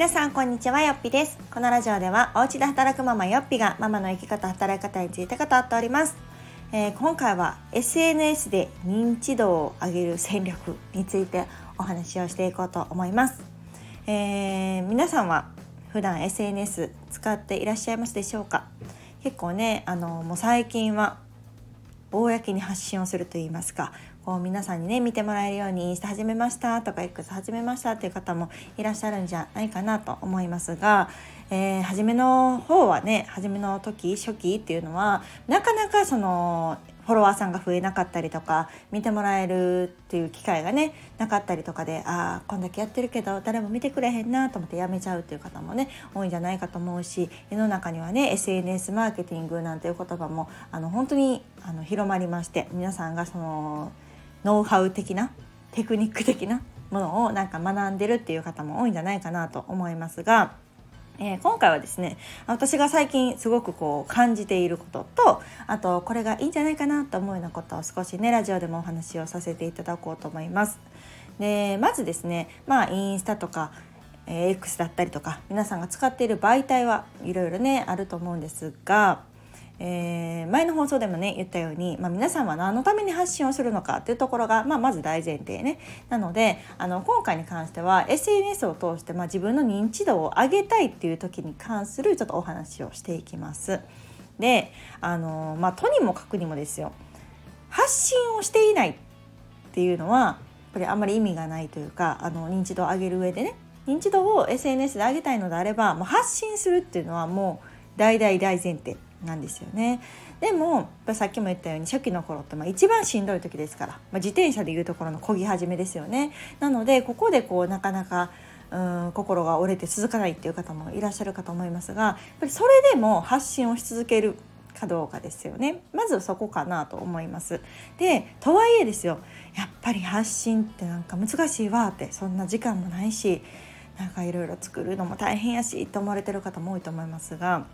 皆さんこんにちはよっぴです。このラジオではお家で働くママよっぴがママの生き方働き方について語っております、えー、今回は SNS で認知度を上げる戦略についてお話をしていこうと思います、えー、皆さんは普段 SNS 使っていらっしゃいますでしょうか？結構ねあのもう最近は公に発信をするといいますかこう皆さんにね見てもらえるようにインスタ始めましたとか X 始めましたっていう方もいらっしゃるんじゃないかなと思いますが、えー、初めの方はね初めの時初期っていうのはなかなかそのフォロワーさんが増えなかったりとか見てもらえるっていう機会がねなかったりとかでああこんだけやってるけど誰も見てくれへんなと思ってやめちゃうっていう方もね多いんじゃないかと思うし世の中にはね SNS マーケティングなんていう言葉もあの本当にあの広まりまして皆さんがそのノウハウ的なテクニック的なものをなんか学んでるっていう方も多いんじゃないかなと思いますが。えー、今回はですね私が最近すごくこう感じていることとあとこれがいいんじゃないかなと思うようなことを少しねラジオでもお話をさせていただこうと思います。でまずですねまあインスタとか、X だったりとか皆さんが使っている媒体はいろいろねあると思うんですがえー、前の放送でもね言ったように、まあ、皆さんは何のために発信をするのかっていうところが、まあ、まず大前提ね。なのであの今回に関しては SNS を通して、まあ、自分の認知度を上げたいっていう時に関するちょっとお話をしていきます。であのまあとにもかくにもですよ。発信をしていないっていうのはやっぱりあんまり意味がないというかあの認知度を上げる上でね。認知度を SNS で上げたいのであればもう発信するっていうのはもう大大大前提。なんですよね。でもさっきも言ったように初期の頃ってまあ一番しんどい時ですから、まあ、自転車でいうところの漕ぎ始めですよね。なのでここでこうなかなかうん心が折れて続かないっていう方もいらっしゃるかと思いますがやっぱりそれでも発信をし続けるかどうかですよね。まずそこかなと思います。でとはいえですよやっぱり発信ってなんか難しいわってそんな時間もないしなんかいろいろ作るのも大変やしと思われてる方も多いと思いますが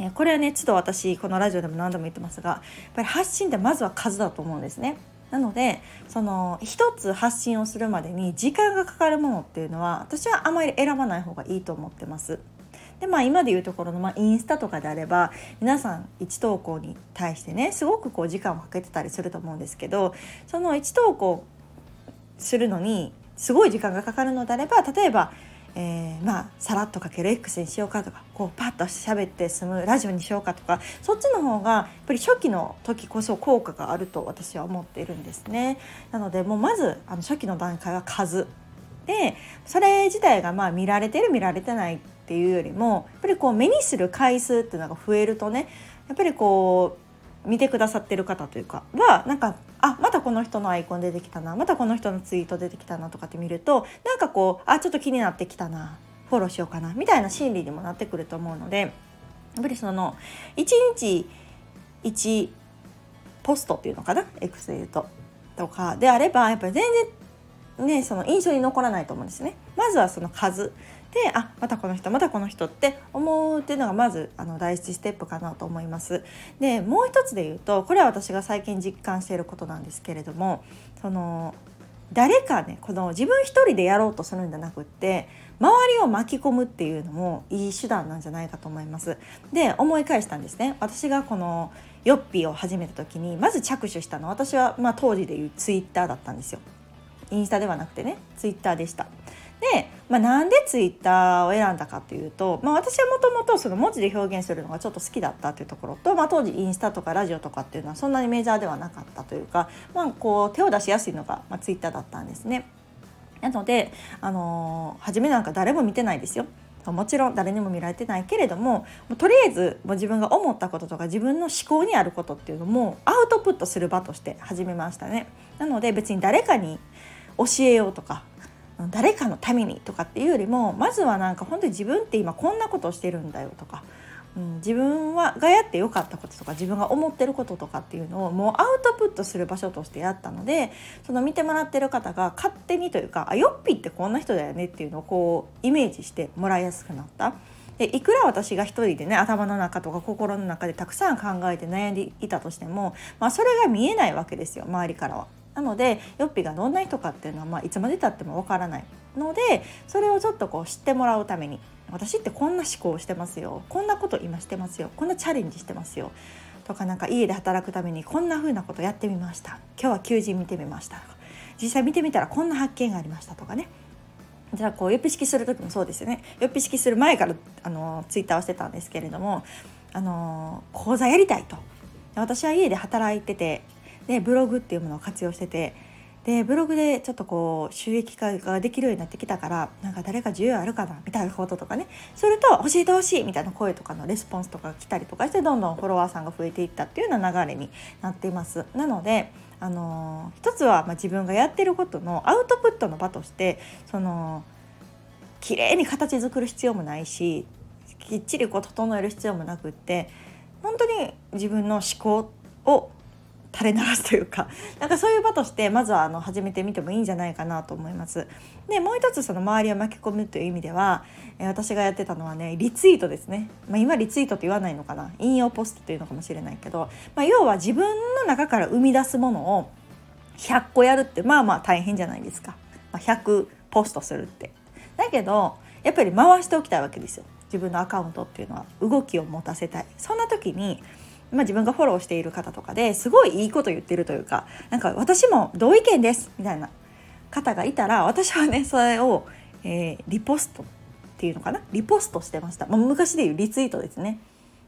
えこれはねちょっと私このラジオでも何度も言ってますがやっぱり発信ってまずは数だと思うんですね。なのでその一つ発信をするまでに時間がかかるものっていうのは私はあまり選ばない方がいいと思ってます。でまあ今でいうところの、まあ、インスタとかであれば皆さん1投稿に対してねすごくこう時間をかけてたりすると思うんですけどその1投稿するのにすごい時間がかかるのであれば例えばえー、まあさらっとかける X にしようかとかこうパッと喋って済むラジオにしようかとかそっちの方がやっぱり初期の時こそ効果があると私は思っているんですね。なのでもうまずあの初期の段階は数でそれ自体がまあ見られてる見られてないっていうよりもやっぱりこう目にする回数っていうのが増えるとねやっぱりこう見てくださってる方というかはなんかあまたこの人のアイコン出てきたなまたこの人のツイート出てきたなとかって見るとなんかこうあちょっと気になってきたなフォローしようかなみたいな心理にもなってくると思うのでやっぱりその1日1ポストっていうのかな X で言うととかであればやっぱり全然ねその印象に残らないと思うんですね。まずはその数であまたこの人またこの人って思うっていうのがまずあの第一ステップかなと思います。でもう一つで言うとこれは私が最近実感していることなんですけれどもその誰かねこの自分一人でやろうとするんじゃなくって周りを巻き込むっていうのもいい手段なんじゃないかと思います。で思い返したんですね私がこのヨッピーを始めた時にまず着手したのは私は、まあ、当時でいうツイッターだったんですよ。インスタではなくてねツイッターでした。で、まあ、なんでツイッターを選んだかというと、まあ、私はもともとその文字で表現するのがちょっと好きだったというところと、まあ、当時インスタとかラジオとかっていうのはそんなにメジャーではなかったというか、まあ、こう手を出しやすいのが、まあ、ツイッターだったんですね。なので、あのー、初めなんか誰も見てないですよ。もちろん誰にも見られてないけれどももとりあえずもう自分が思ったこととか自分の思考にあることっていうのもアウトプットする場として始めましたね。なので別に誰かに教えようとか誰かのためにとかっていうよりもまずはなんか本当に自分って今こんなことをしてるんだよとか、うん、自分はがやってよかったこととか自分が思ってることとかっていうのをもうアウトプットする場所としてやったのでその見てもらってる方が勝手にというかあヨッピーってこんな人だよねっていうのをこうイメージしてもらいやすくなった。でいくら私が一人でね頭の中とか心の中でたくさん考えて悩んでいたとしても、まあ、それが見えないわけですよ周りからは。なのでヨッピがどんな人かっていうのは、まあ、いつまでたってもわからないのでそれをちょっとこう知ってもらうために私ってこんな思考をしてますよこんなこと今してますよこんなチャレンジしてますよとかなんか家で働くためにこんな風なことやってみました今日は求人見てみましたとか実際見てみたらこんな発見がありましたとかね。じゃあこうよっぴ式する時もそうですよね。よっぴ式する前からあのツイッターをしてたんですけれどもあの講座やりたいと。私は家で働いててでブログっていうものを活用しててでブログでちょっとこう収益化ができるようになってきたからなんか誰か需要あるかなみたいなこととかねすると教えてほしいみたいな声とかのレスポンスとかが来たりとかしてどんどんフォロワーさんが増えていったっていうような流れになっています。なのであの一つはま自分がやってることのアウトプットの場としてその綺麗に形作る必要もないしきっちりこう整える必要もなくって本当に自分の思考を垂れ流すというか なんかそういう場としてまずはあの始めてみてもいいんじゃないかなと思います。でもう一つその周りを巻き込むという意味では、え私がやってたのはねリツイートですね、まあ、今リツイートって言わないのかな。引用ポストっていうのかもしれないけど、まあ、要は自分の中から生み出すものを100個やるってまあまあ大変じゃないですか、まあ、100ポストするって。だけどやっぱり回しておきたいわけですよ。自分のアカウントっていうのは。動きを持たせたい。そんな時にまあ、自分がフォローしている方とかですごいいいこと言ってるというかなんか私も同意見ですみたいな方がいたら私はねそれを、えー、リポストっていうのかな？リポストしてました、まあ、昔でいうリツイートですね。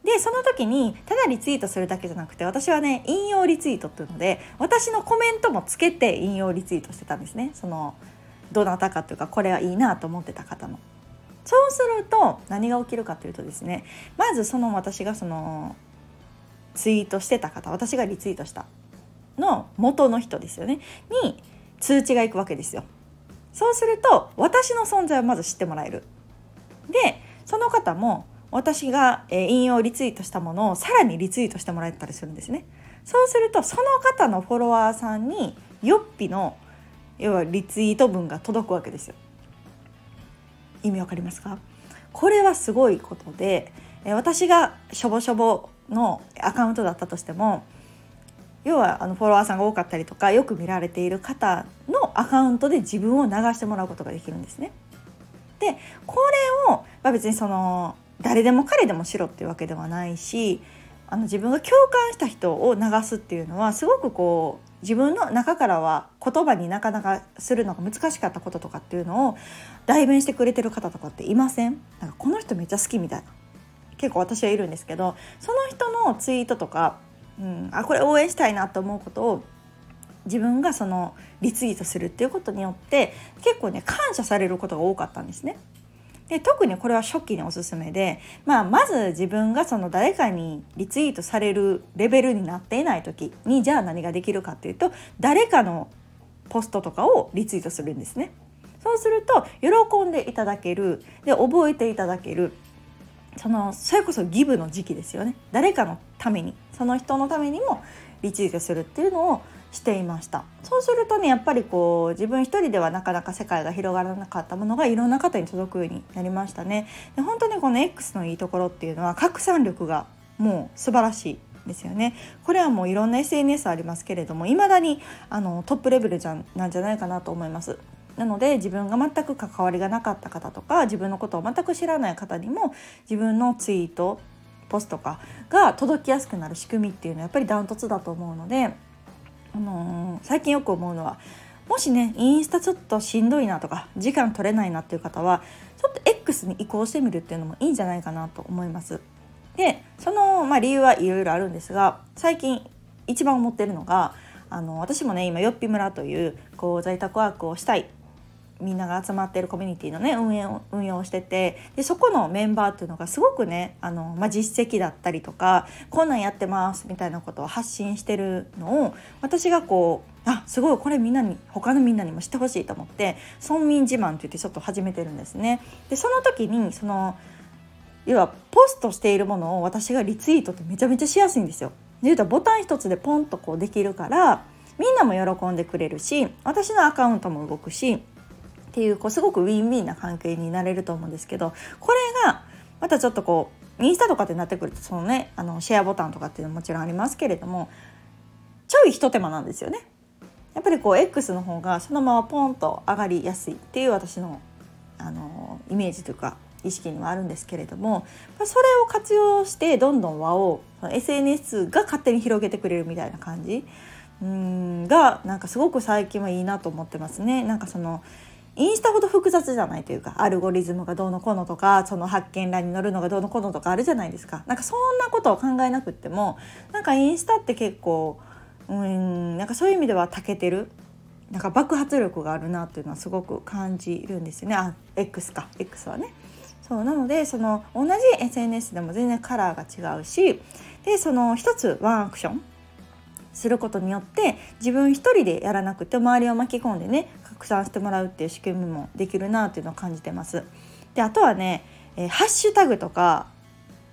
でその時にただリツイートするだけじゃなくて私はね引用リツイートっていうので私のコメントもつけて引用リツイートしてたんですね。そのどなたかというかこれはいいなと思ってた方の。そうすると何が起きるかというとですねまずその私がそのツイートしてた方私がリツイートしたの元の人ですよねに通知がいくわけですよ。そうすると私の存在をまず知ってもらえる。でその方も私が引用リツイートしたものをさらにリツイートしてもらえたりするんですね。そうするとその方のフォロワーさんによっぴの要はリツイート文が届くわけですよ。意味わかりますか？これはすごいことで私がしょぼしょぼのアカウントだったとしても要はあのフォロワーさんが多かったりとかよく見られている方のアカウントで自分を流してもらうことができるんですね。でこれを、まあ、別にその誰でも彼でもしろっていうわけではないしあの自分が共感した人を流すっていうのはすごくこう自分の中からは言葉になかなかするのが難しかったこととかっていうのを代弁してくれてる方とかっていません？なんかこの人めっちゃ好きみたいな結構私はいるんですけどその人のツイートとか、うん、あこれ応援したいなと思うことを自分がそのリツイートするっていうことによって結構ね感謝されることが多かったんですね。で特にこれは初期におすすめで、まあ、まず自分がその誰かにリツイートされるレベルになっていない時にじゃあ何ができるかっていうと誰かのポストとかをリツイートするんですね。そうすると喜んでいただけるで覚えていただけるそのそれこそギブの時期ですよね。誰かのために。その人のためにもリツイートするっていうのをしていました。そうするとねやっぱりこう自分一人ではなかなか世界が広がらなかったものがいろんな方に届くようになりましたね。で本当にこの X のいいところっていうのは拡散力がもう素晴らしいですよね。これはもういろんな SNS ありますけれども未だにあのトップレベルじゃなんじゃないかなと思います。なので自分が全く関わりがなかった方とか自分のことを全く知らない方にも自分のツイートポストかが届きやすくなる仕組みっていうのはやっぱりダントツだと思うので、あのー、最近よく思うのはもしねインスタちょっとしんどいなとか時間取れないなっていう方はちょっと X に移行してみるっていうのもいいんじゃないかなと思います。でその、まあ、理由はいろいろあるんですが最近一番思ってるのがあの私もね今よっぴ村というこう在宅ワークをしたいみんなが集まっているコミュニティのね運営を運用しててでそこのメンバーっていうのがすごくねあの、まあ、実績だったりとかこんなんやってますみたいなことを発信してるのを私がこうあすごいこれみんなに他のみんなにも知ってほしいと思って村民自慢って言ってちょっと始めてるんですね。でその時にその要はポストしているものを私がリツイートってめちゃめちゃしやすいんですよ。で言うとボタン一つでポンとこうできるからみんなも喜んでくれるし私のアカウントも動くしっていうこうすごくウィンウィンな関係になれると思うんですけどこれがまたちょっとこうインスタとかってなってくるとそのねあのシェアボタンとかっていうのももちろんありますけれどもちょいひと手間なんですよね。やっぱりこう X の方がそのままポンと上がりやすいっていう私のあのイメージというか意識にはあるんですけれどもそれを活用してどんどん輪を SNS が勝手に広げてくれるみたいな感じうんがなんかすごく最近はいいなと思ってますね。なんかそのインスタほど複雑じゃないというかアルゴリズムがどうのこうのとかその発見欄に載るのがどうのこうのとかあるじゃないですか。なんかそんなことを考えなくってもなんかインスタって結構うんなんかそういう意味では長けてる。なんか爆発力があるなっていうのはすごく感じるんですよね。あ X か。X はね。そうなのでその同じ SNS でも全然カラーが違うしでその一つワンアクションすることによって自分一人でやらなくて周りを巻き込んでね拡散してもらうっていう仕組みもできるなっていうのを感じてます。であとはね、えー、ハッシュタグとか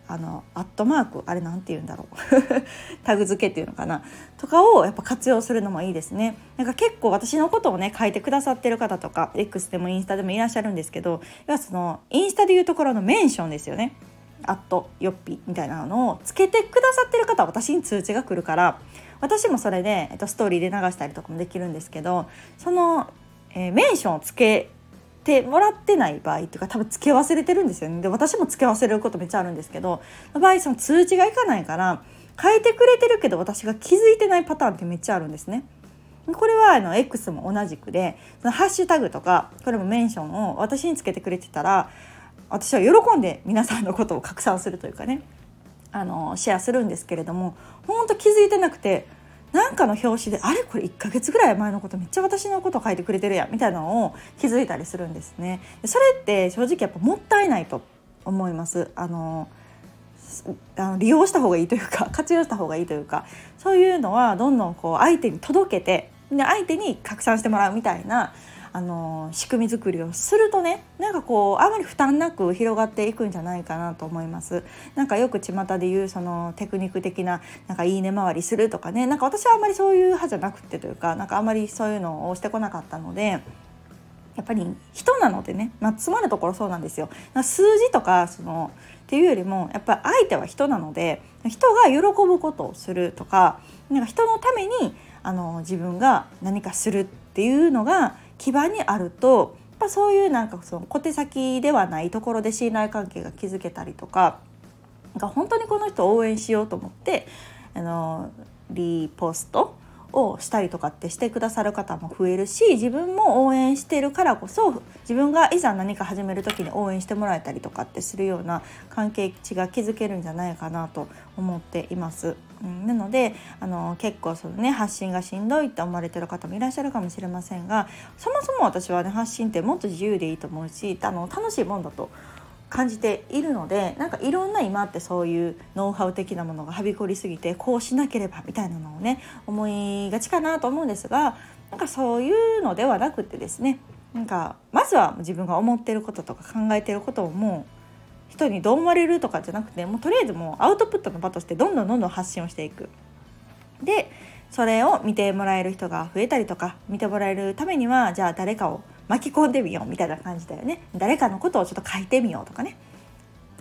あのアットマークあれなんて言うんだろう。タグ付けっていうのかな。とかをやっぱ活用するのもいいですね。なんか結構私のことをね書いてくださってる方とか X でもインスタでもいらっしゃるんですけど要はそのインスタでいうところのメンションですよね。アットヨッピみたいなのをつけてくださってる方は私に通知が来るから私もそれで、えっと、ストーリーで流したりとかもできるんですけどその、えー、メンションをつけてもらってない場合っていうか多分つけ忘れてるんですよねで私もつけ忘れることめっちゃあるんですけど場合その通知がいかないから変えてくれてるけど私が気づいてないパターンってめっちゃあるんですね。これはあの X も同じくでそのハッシュタグとかこれもメンションを私につけてくれてたら私は喜んで皆さんのことを拡散するというかねあのシェアするんですけれども本当気づいてなくてなんかの表紙であれこれ1ヶ月ぐらい前のことめっちゃ私のこと書いてくれてるやんみたいなのを気づいたりするんですね。それって正直やっぱもったいないと思います。あのあの利用した方がいいというか 活用した方がいいというかそういうのはどんどんこう相手に届けてで相手に拡散してもらうみたいなあの仕組み作りをするとねなんかこうあまり負担なく広がっていくんじゃないかなと思います。なんかよく巷で言うそのテクニック的ななんかいいね回りするとかねなんか私はあんまりそういう派じゃなくてというかなんかあんまりそういうのをしてこなかったのでやっぱり人なのでね、まあ、つまるところそうなんですよ。数字とかそのっていうよりもやっぱり相手は人なので人が喜ぶことをするとかなんか人のためにあの自分が何かするっていうのが基盤にあるとやっぱそういうなんかその小手先ではないところで信頼関係が築けたりとかか本当にこの人を応援しようと思ってあのリポストをしたりとかってしてくださる方も増えるし自分も応援してるからこそ自分がいざ何か始める時に応援してもらえたりとかってするような関係値が築けるんじゃないかなと思っています。うん、なのであの結構その、ね、発信がしんどいって思われてる方もいらっしゃるかもしれませんがそもそも私はね発信ってもっと自由でいいと思うしあの楽しいもんだと感じているのでなんかいろんな今ってそういうノウハウ的なものがはびこりすぎてこうしなければみたいなのをね思いがちかなと思うんですがなんかそういうのではなくてですねなんかまずは自分が思ってることとか考えてることをもう人にどう思われるとかじゃなくてもうとりあえずもうアウトプットの場としてどんどんどんどん発信をしていく。でそれを見てもらえる人が増えたりとか見てもらえるためにはじゃあ誰かを巻き込んでみようみたいな感じだよね誰かのことをちょっと書いてみようとかね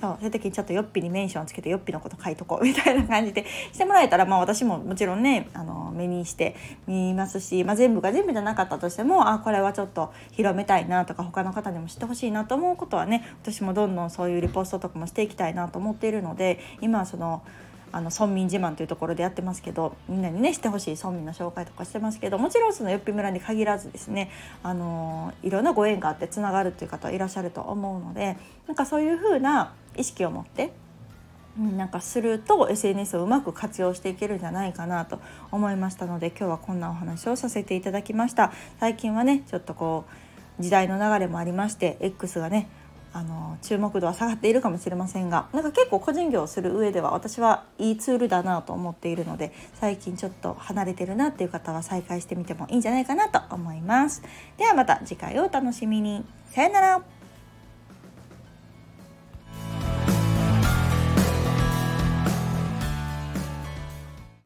そうそういう時にちょっとよっぴにメンションつけてよっぴのこと書いとこうみたいな感じでしてもらえたら、まあ、私ももちろんねあの目にして見ますし、まあ、全部が全部じゃなかったとしてもあこれはちょっと広めたいなとか他の方にも知ってほしいなと思うことはね私もどんどんそういうリポストとかもしていきたいなと思っているので今はその。あの村民自慢というところでやってますけどみんなにねしてほしい村民の紹介とかしてますけどもちろんそのよっぴ村に限らずですねあのいろんなご縁があってつながるっていう方いらっしゃると思うのでなんかそういうふうな意識を持ってなんかすると SNS をうまく活用していけるんじゃないかなと思いましたので今日はこんなお話をさせていただきました。最近はねちょっとこう時代の流れもありまして X がねあの注目度は下がっているかもしれませんがなんか結構個人業をする上では私はいいツールだなと思っているので最近ちょっと離れてるなっていう方は再開してみてもいいんじゃないかなと思います。ではまた次回をお楽しみに。さよなら